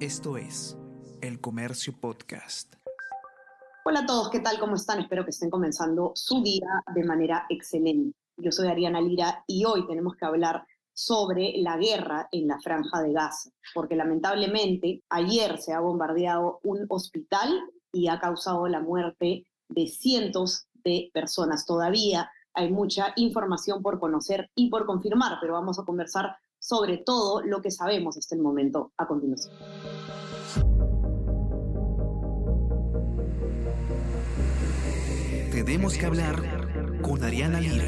Esto es El Comercio Podcast. Hola a todos, ¿qué tal? ¿Cómo están? Espero que estén comenzando su día de manera excelente. Yo soy Ariana Lira y hoy tenemos que hablar sobre la guerra en la franja de Gaza, porque lamentablemente ayer se ha bombardeado un hospital y ha causado la muerte de cientos de personas. Todavía hay mucha información por conocer y por confirmar, pero vamos a conversar sobre todo lo que sabemos hasta el momento a continuación. Tenemos que hablar con Ariana Lira.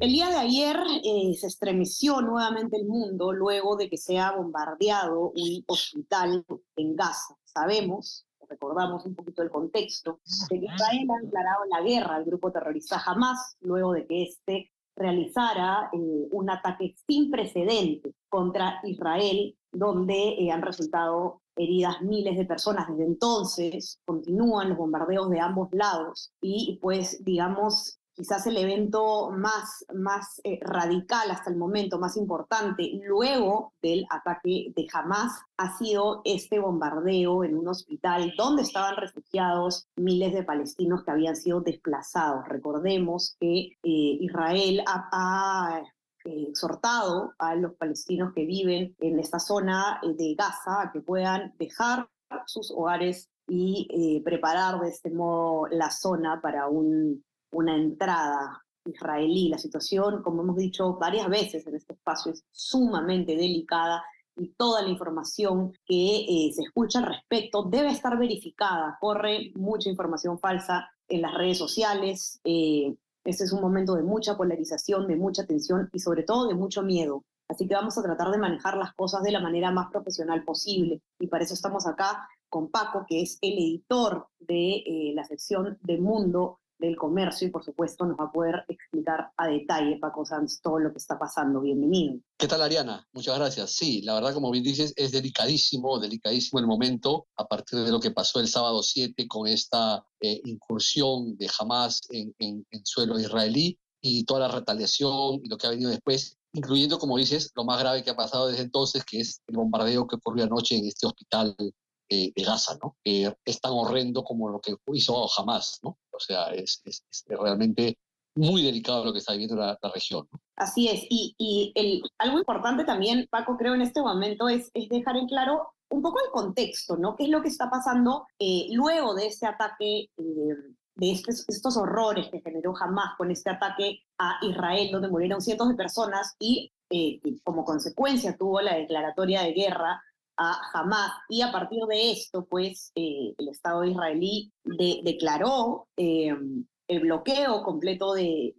El día de ayer eh, se estremeció nuevamente el mundo luego de que se ha bombardeado un hospital en Gaza. Sabemos recordamos un poquito el contexto, de que Israel ha declarado la guerra al grupo terrorista Hamas luego de que éste realizara eh, un ataque sin precedente contra Israel, donde eh, han resultado heridas miles de personas. Desde entonces continúan los bombardeos de ambos lados y pues digamos quizás el evento más, más eh, radical hasta el momento, más importante, luego del ataque de Hamas, ha sido este bombardeo en un hospital donde estaban refugiados miles de palestinos que habían sido desplazados. Recordemos que eh, Israel ha, eh, exhortado a los palestinos que viven en esta zona de Gaza a que puedan dejar sus hogares y preparar de este modo la zona para un una entrada israelí. La situación, como hemos dicho varias veces en este espacio, es sumamente delicada y toda la información que eh, se escucha al respecto debe estar verificada. Corre mucha información falsa en las redes sociales. Este es un momento de mucha polarización, de mucha tensión y sobre todo de mucho miedo. Así que vamos a tratar de manejar las cosas de la manera más profesional posible. Y para eso estamos acá con Paco, que es el editor de eh, la sección de Mundo del comercio y por supuesto nos va a poder explicar a detalle, Paco Sanz, todo lo que está pasando. Bienvenido. ¿Qué tal, Ariana? Muchas gracias. Sí, la verdad, como bien dices, es delicadísimo, delicadísimo el momento a partir de lo que pasó el sábado 7 con esta eh, incursión de Hamas en, en, en suelo israelí y toda la retaliación y lo que ha venido después incluyendo, como dices, lo más grave que ha pasado desde entonces, que es el bombardeo que ocurrió anoche en este hospital de Gaza, ¿no? es tan horrendo como lo que hizo jamás, ¿no? O sea, es, realmente muy delicado lo que está viviendo la, región. Así es, y, y el, algo importante también, Paco, creo en este momento es, es dejar en claro un poco el contexto, ¿no? ¿Qué es lo que está pasando eh, luego de este ataque, eh, de estos, horrores que generó Hamas con este ataque a Israel, donde murieron cientos de personas y eh, como consecuencia tuvo la declaratoria de guerra a Hamas. Y a partir de esto, pues, eh, el Estado israelí declaró eh, el bloqueo completo de,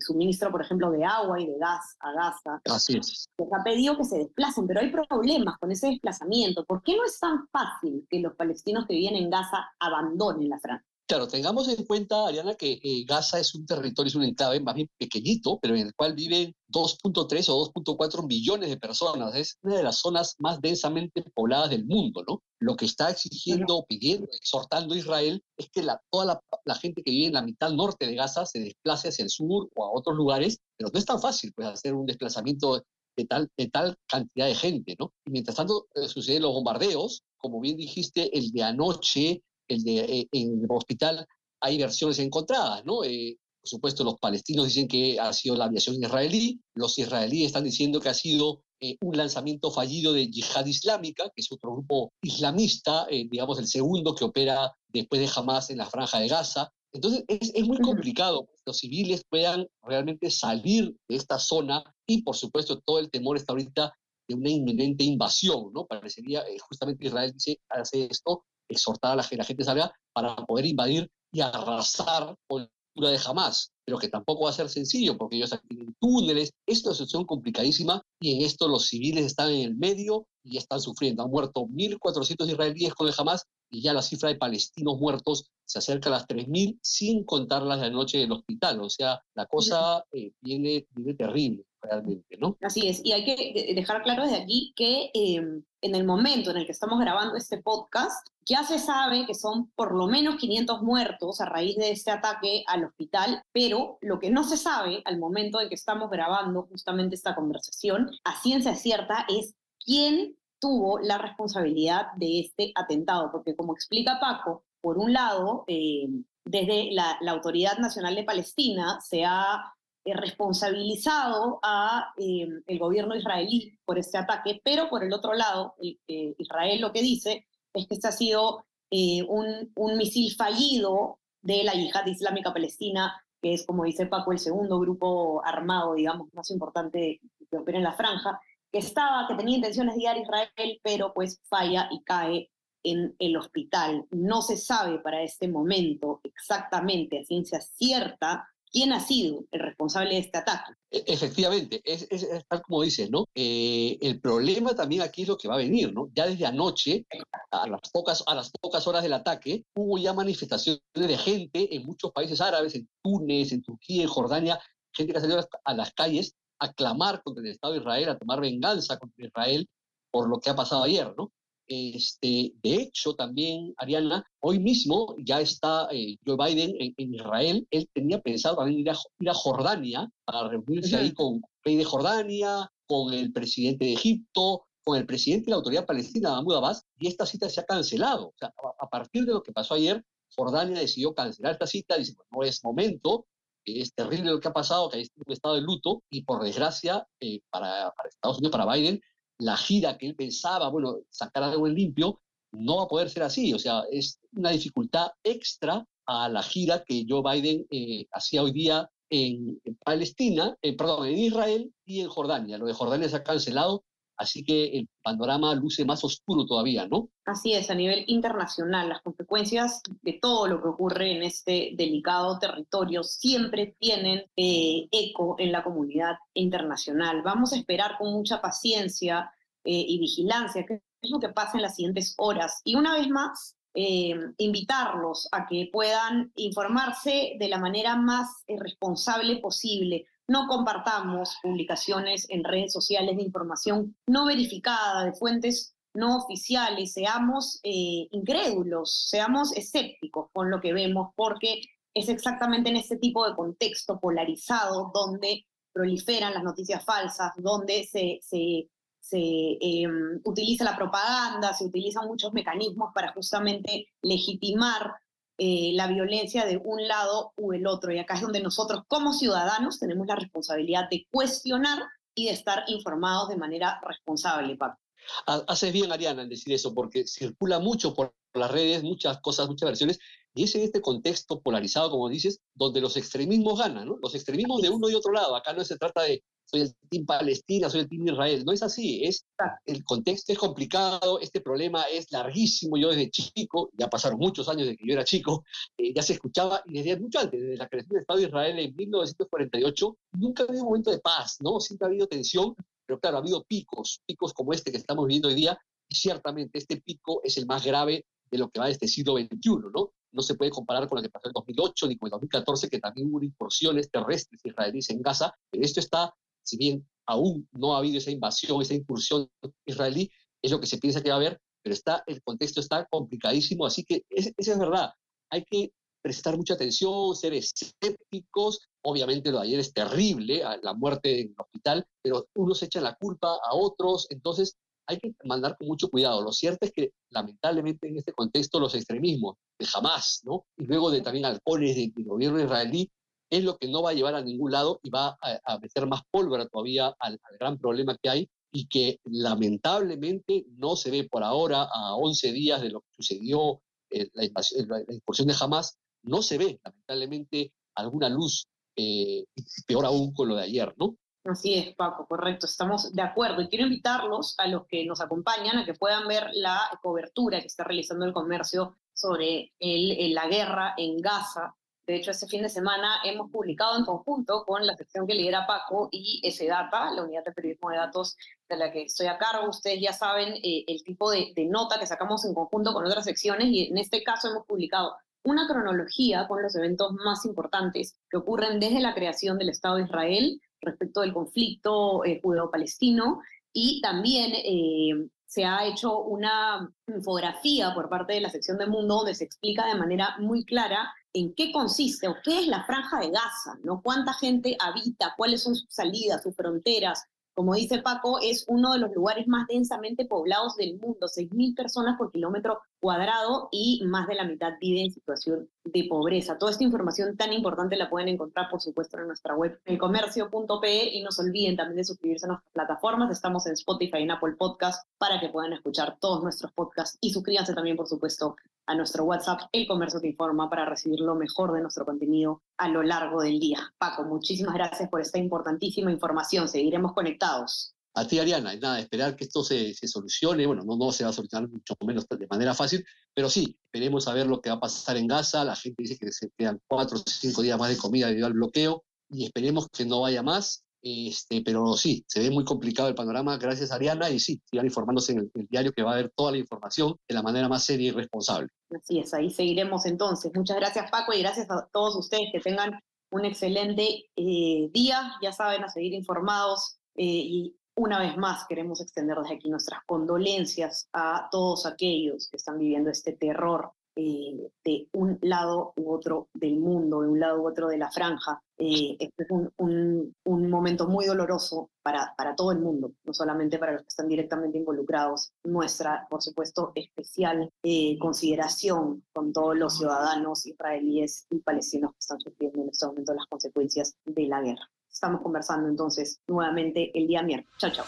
suministro, por ejemplo, de agua y de gas a Gaza. Así es. Se ha pedido que se desplacen, pero hay problemas con ese desplazamiento. ¿Por qué no es tan fácil que los palestinos que viven en Gaza abandonen la franja? Claro, tengamos en cuenta, Ariana, que eh, Gaza es un territorio, es un enclave más bien pequeñito, pero en el cual viven 2.3 o 2.4 millones de personas. Es una de las zonas más densamente pobladas del mundo, ¿no? Lo que está exigiendo, pidiendo, exhortando a Israel es que la, toda la, gente que vive en la mitad norte de Gaza se desplace hacia el sur o a otros lugares, pero no es tan fácil pues, hacer un desplazamiento de tal, de tal cantidad de gente, ¿no? Y mientras tanto eh, suceden los bombardeos, como bien dijiste, el de anoche el de, eh, en el hospital hay versiones encontradas, ¿no? Eh, por supuesto, los palestinos dicen que ha sido la aviación israelí, los israelíes están diciendo que ha sido eh, un lanzamiento fallido de Yihad Islámica, que es otro grupo islamista, digamos el segundo que opera después de Hamas en la franja de Gaza. Entonces es, es muy complicado que los civiles puedan realmente salir de esta zona y por supuesto todo el temor está ahorita de una inminente invasión, ¿no? Parecería, justamente Israel dice, hace esto exhortar a la, que la gente salga para poder invadir y arrasar con la de Hamas, pero que tampoco va a ser sencillo porque ellos tienen túneles, es una situación complicadísima y en esto los civiles están en el medio y están sufriendo. Han muerto 1.400 israelíes con el Hamas y ya la cifra de palestinos muertos se acerca a las 3.000 sin contar las de la noche del hospital. O sea, la cosa eh, viene terrible. Realmente, ¿no? Así es, y hay que dejar claro desde aquí que em, en el momento en el que estamos grabando este podcast, ya se sabe que son por lo menos 500 muertos a raíz de este ataque al hospital, pero lo que no se sabe al momento en que estamos grabando justamente esta conversación, a ciencia cierta, es quién tuvo la responsabilidad de este atentado, porque como explica Paco, por un lado, em, desde la, la Autoridad Nacional de Palestina se ha eh, responsabilizado a eh, el gobierno israelí por este ataque, pero por el otro lado, eh, Israel lo que dice es que este ha sido un, un, misil fallido de la yihad islámica palestina, que es, como dice Paco, el segundo grupo armado, digamos, más importante que opera en la franja, que estaba, que tenía intenciones de ir a Israel, pero pues falla y cae en el hospital. No se sabe para este momento exactamente a ciencia cierta quién ha sido el responsable de este ataque. E, efectivamente, es, tal como dices, ¿no? Eh, el problema también aquí es lo que va a venir, ¿no? Ya desde anoche, a las, pocas, a las pocas horas del ataque, hubo ya manifestaciones de gente en muchos países árabes, en Túnez, en Turquía, en Jordania, gente que ha salido a las calles a clamar contra el Estado de Israel, a tomar venganza contra Israel por lo que ha pasado ayer, ¿no? Este, de hecho, también, Ariana, hoy mismo ya está eh, Joe Biden en, Israel. Él tenía pensado también ir a, ir a Jordania para reunirse ahí con el rey de Jordania, con el presidente de Egipto, con el presidente de la autoridad palestina, Mahmoud Abbas, y esta cita se ha cancelado. O sea, a, partir de lo que pasó ayer, Jordania decidió cancelar esta cita, dice, no es momento, es terrible lo que ha pasado, que hay un estado de luto, y por desgracia, eh, para, para Estados Unidos, para Biden, la gira que él pensaba, bueno, sacar algo en limpio, no va a poder ser así. O sea, es una dificultad extra a la gira que Joe Biden eh, hacía hoy día en, Palestina, eh, perdón, en Israel y en Jordania. Lo de Jordania se ha cancelado, así que el panorama luce más oscuro todavía, ¿no? Así es, a nivel internacional, las consecuencias de todo lo que ocurre en este delicado territorio siempre tienen eh, eco en la comunidad internacional. Vamos a esperar con mucha paciencia eh, y vigilancia qué es lo que pasa en las siguientes horas. Y una vez más, eh, invitarlos a que puedan informarse de la manera más responsable posible no compartamos publicaciones en redes sociales de información no verificada, de fuentes no oficiales, seamos eh, incrédulos, seamos escépticos con lo que vemos, porque es exactamente en este tipo de contexto polarizado donde proliferan las noticias falsas, donde se, se, em, utiliza la propaganda, se utilizan muchos mecanismos para justamente legitimar eh, la violencia de un lado u el otro. Y acá es donde nosotros como ciudadanos tenemos la responsabilidad de cuestionar y de estar informados de manera responsable, Paco. Haces bien, Ariana, en decir eso, porque circula mucho por las redes, muchas cosas, muchas versiones, y es en este contexto polarizado, como dices, donde los extremismos ganan, ¿no? Los extremismos de uno y otro lado. Acá no se trata de soy el team Palestina, soy el team Israel. No es así, es, el contexto es complicado, este problema es larguísimo. Yo desde chico, ya pasaron muchos años de que yo era chico, eh, ya se escuchaba, y desde mucho antes, desde la creación del Estado de Israel en 1948, nunca ha habido un momento de paz, ¿no? Siempre ha habido tensión, pero claro, ha habido picos, picos como este que estamos viviendo hoy día, y ciertamente este pico es el más grave de lo que va de este siglo XXI, ¿no? No se puede comparar con lo que pasó en 2008 ni con el 2014, que también hubo incursiones terrestres israelíes en Gaza, pero esto está si bien aún no ha habido esa invasión, esa incursión israelí, es lo que se piensa que va a haber, pero está, el contexto está complicadísimo, así que eso es verdad. Hay que prestar mucha atención, ser escépticos. Obviamente lo de ayer es terrible, la muerte en el hospital, pero unos echan la culpa a otros, entonces hay que mandar con mucho cuidado. Lo cierto es que lamentablemente en este contexto los extremismos de jamás, ¿no? Y luego de también halcones del gobierno israelí es lo que no va a llevar a ningún lado y va a, meter más pólvora todavía al, gran problema que hay y que lamentablemente no se ve por ahora a 11 días de lo que sucedió eh, la, la, incursión de Hamas, no se ve lamentablemente alguna luz, eh, peor aún con lo de ayer, ¿no? Así es, Paco, correcto, estamos de acuerdo. Y quiero invitarlos a los que nos acompañan a que puedan ver la cobertura que está realizando el comercio sobre la guerra en Gaza de hecho, este fin de semana hemos publicado en conjunto con la sección que lidera Paco y S-Data, la unidad de periodismo de datos de la que estoy a cargo. Ustedes ya saben eh, el tipo de, de, nota que sacamos en conjunto con otras secciones y en este caso hemos publicado una cronología con los eventos más importantes que ocurren desde la creación del Estado de Israel respecto del conflicto eh, judeo-palestino y también eh, se ha hecho una infografía por parte de la sección de Mundo donde se explica de manera muy clara en qué consiste o qué es la franja de Gaza, ¿no? Cuánta gente habita, cuáles son sus salidas, sus fronteras, como dice Paco, es uno de los lugares más densamente poblados del mundo, 6.000 personas por kilómetro cuadrado y más de la mitad vive en situación de pobreza. Toda esta información tan importante la pueden encontrar, por supuesto, en nuestra web, elcomercio.pe, y no se olviden también de suscribirse a nuestras plataformas. Estamos en Spotify y en Apple Podcast para que puedan escuchar todos nuestros podcasts y suscríbanse también, por supuesto, a nuestro WhatsApp, El Comercio Te Informa, para recibir lo mejor de nuestro contenido a lo largo del día. Paco, muchísimas gracias por esta importantísima información. Seguiremos conectados. A ti, Ariana, nada, esperar que esto se, se, solucione. Bueno, no, no se va a solucionar mucho menos de manera fácil, pero sí, esperemos a ver lo que va a pasar en Gaza. La gente dice que se quedan cuatro o cinco días más de comida debido al bloqueo y esperemos que no vaya más. Este, pero sí, se ve muy complicado el panorama, gracias Ariana, y sí, sigan informándose en el, el, diario que va a haber toda la información de la manera más seria y responsable. Así es, ahí seguiremos entonces. Muchas gracias Paco y gracias a todos ustedes que tengan un excelente eh, día, ya saben, a seguir informados eh, y una vez más queremos extender desde aquí nuestras condolencias a todos aquellos que están viviendo este terror eh, de un lado u otro del mundo, de un lado u otro de la franja. Eh, este es un, momento muy doloroso para, para todo el mundo, no solamente para los que están directamente involucrados. Nuestra, por supuesto, especial eh, consideración con todos los ciudadanos israelíes y palestinos que están sufriendo en este momento las consecuencias de la guerra. Estamos conversando entonces nuevamente el día miércoles. Chao, chao.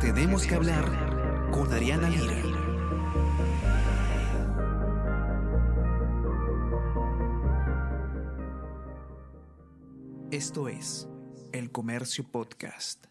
Tenemos que hablar con Ariana Lira. Esto es El Comercio Podcast.